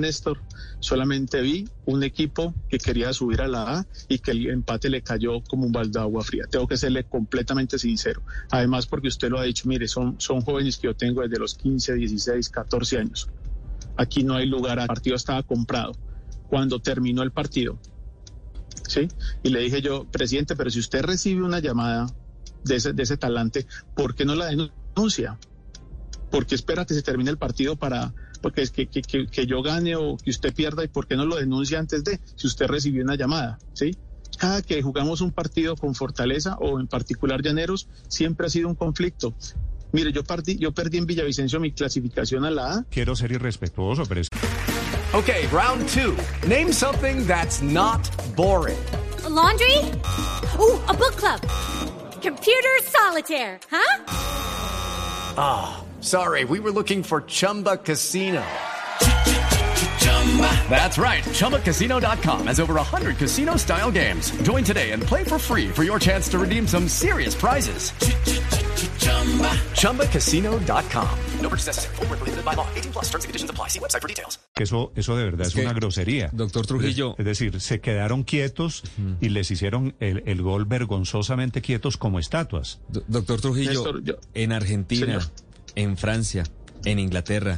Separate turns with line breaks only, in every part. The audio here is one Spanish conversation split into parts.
Néstor, solamente vi un equipo que quería subir a la A y que el empate le cayó como un balde de agua fría. Tengo que serle completamente sincero. Además, porque usted lo ha dicho, mire, son, son jóvenes que yo tengo desde los 15, 16, 14 años. Aquí no hay lugar, el partido estaba comprado. Cuando terminó el partido, ¿sí? Y le dije yo, presidente, pero si usted recibe una llamada de ese, de ese talante, ¿por qué no la denuncia? Porque espera que se termine el partido para porque es que, que, que, que, yo gane o que usted pierda y por qué no lo denuncia antes de, si usted recibió una llamada, ¿sí? Cada que jugamos un partido con Fortaleza o en particular Llaneros, siempre ha sido un conflicto. Mire, yo, perdí, yo perdí en Villavicencio mi clasificación a la A.
Quiero ser irrespetuoso, pero es...
Okay, round two. Name something that's not boring.
A laundry? Ooh, a book club. Computer solitaire, huh?
Ah. Sorry, we were looking for Chumba Casino. That's right. ChumbaCasino.com has over 100 casino style games. Join today and play for free for your chance to redeem some serious prizes. ChumbaCasino.com. No purchase necessary. Full prohibited by law. 18 plus terms and conditions apply. See website for details.
Eso, eso de verdad es, es una grosería.
Doctor Trujillo.
Es, es decir, se quedaron quietos uh -huh. y les hicieron el, el, gol vergonzosamente quietos como estatuas.
Do doctor Trujillo, Néstor, yo, en Argentina. Señor en Francia, en Inglaterra,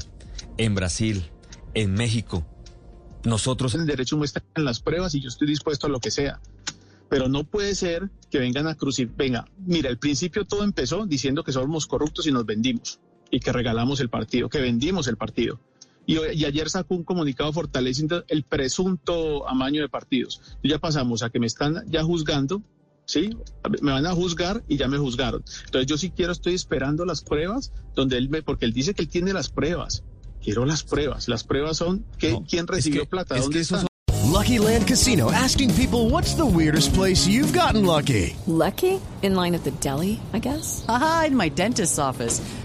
en Brasil, en México. Nosotros...
El derecho muestra en las pruebas y yo estoy dispuesto a lo que sea. Pero no puede ser que vengan a crucificar. Venga, mira, al principio todo empezó diciendo que somos corruptos y nos vendimos y que regalamos el partido, que vendimos el partido. Y, y, ayer sacó un comunicado fortaleciendo el presunto amaño de partidos. Ya pasamos a que me están ya juzgando ¿sí? Me van a juzgar y ya me juzgaron. Entonces yo sí quiero, estoy esperando las pruebas donde él me, porque él dice que él tiene las pruebas. Quiero las pruebas. Las pruebas son que, no, quién recibió es que, plata, es ¿dónde que están?
Lucky Land Casino asking people what's the weirdest place you've gotten lucky.
Lucky? In line at the deli, I guess.
Aha, in my dentist's office.